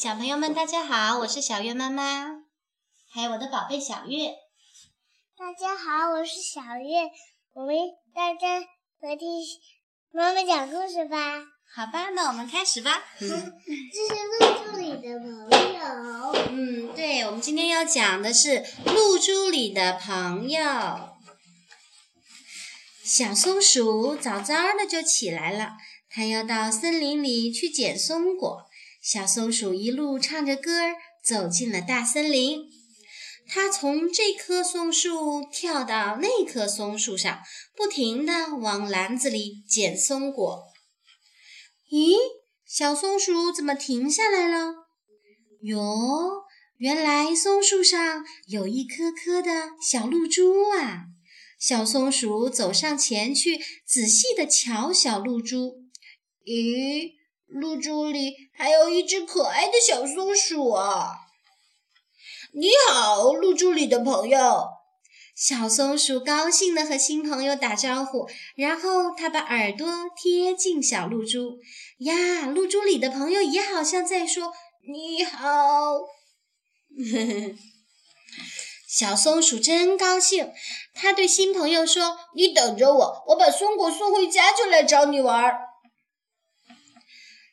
小朋友们，大家好，我是小月妈妈，还有我的宝贝小月。大家好，我是小月，我们大家来听妈妈讲故事吧。好吧，那我们开始吧。这是露珠里的朋友。嗯，对，我们今天要讲的是露珠里的朋友。小松鼠早早的就起来了，它要到森林里去捡松果。小松鼠一路唱着歌儿走进了大森林。它从这棵松树跳到那棵松树上，不停地往篮子里捡松果。咦，小松鼠怎么停下来了？哟，原来松树上有一颗颗的小露珠啊！小松鼠走上前去，仔细地瞧小露珠。咦？露珠里还有一只可爱的小松鼠啊！你好，露珠里的朋友。小松鼠高兴地和新朋友打招呼，然后它把耳朵贴近小露珠。呀，露珠里的朋友也好像在说你好。小松鼠真高兴，它对新朋友说：“你等着我，我把松果送回家就来找你玩。”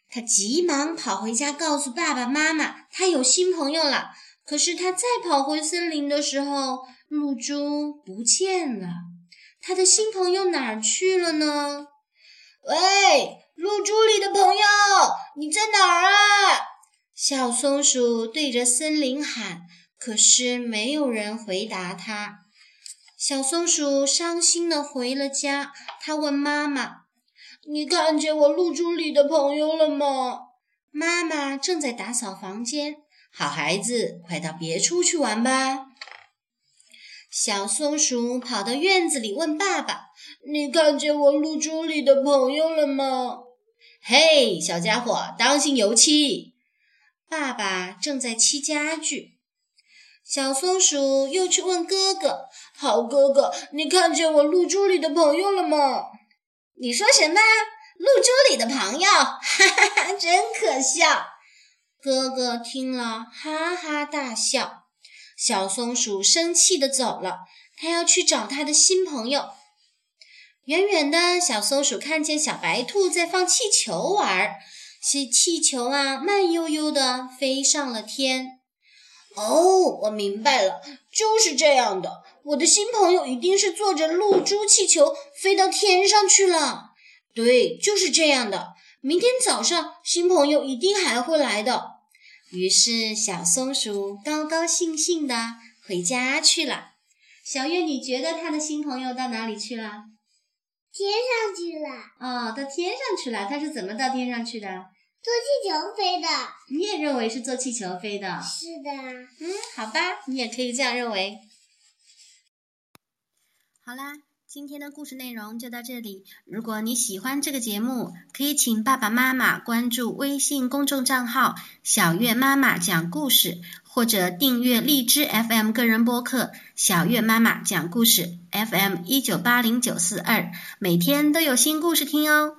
他急忙跑回家，告诉爸爸妈妈，他有新朋友了。可是他再跑回森林的时候，露珠不见了。他的新朋友哪儿去了呢？喂，露珠里的朋友，你在哪儿啊？小松鼠对着森林喊，可是没有人回答他。小松鼠伤心地回了家。他问妈妈。你看见我露珠里的朋友了吗？妈妈正在打扫房间。好孩子，快到别处去玩吧。小松鼠跑到院子里问爸爸：“你看见我露珠里的朋友了吗？”嘿，小家伙，当心油漆！爸爸正在漆家具。小松鼠又去问哥哥：“好哥哥，你看见我露珠里的朋友了吗？”你说什么？露珠里的朋友，哈哈哈，真可笑！哥哥听了，哈哈大笑。小松鼠生气地走了，它要去找它的新朋友。远远的小松鼠看见小白兔在放气球玩，气气球啊，慢悠悠地飞上了天。哦，我明白了，就是这样的。我的新朋友一定是坐着露珠气球飞到天上去了。对，就是这样的。明天早上，新朋友一定还会来的。于是，小松鼠高高兴兴的回家去了。小月，你觉得他的新朋友到哪里去了？天上去了。哦，到天上去了。他是怎么到天上去的？坐气球飞的。你也认为是坐气球飞的？是的。嗯，好吧，你也可以这样认为。好啦，今天的故事内容就到这里。如果你喜欢这个节目，可以请爸爸妈妈关注微信公众账号“小月妈妈讲故事”，或者订阅荔枝 FM 个人播客“小月妈妈讲故事 FM 一九八零九四二”，每天都有新故事听哦。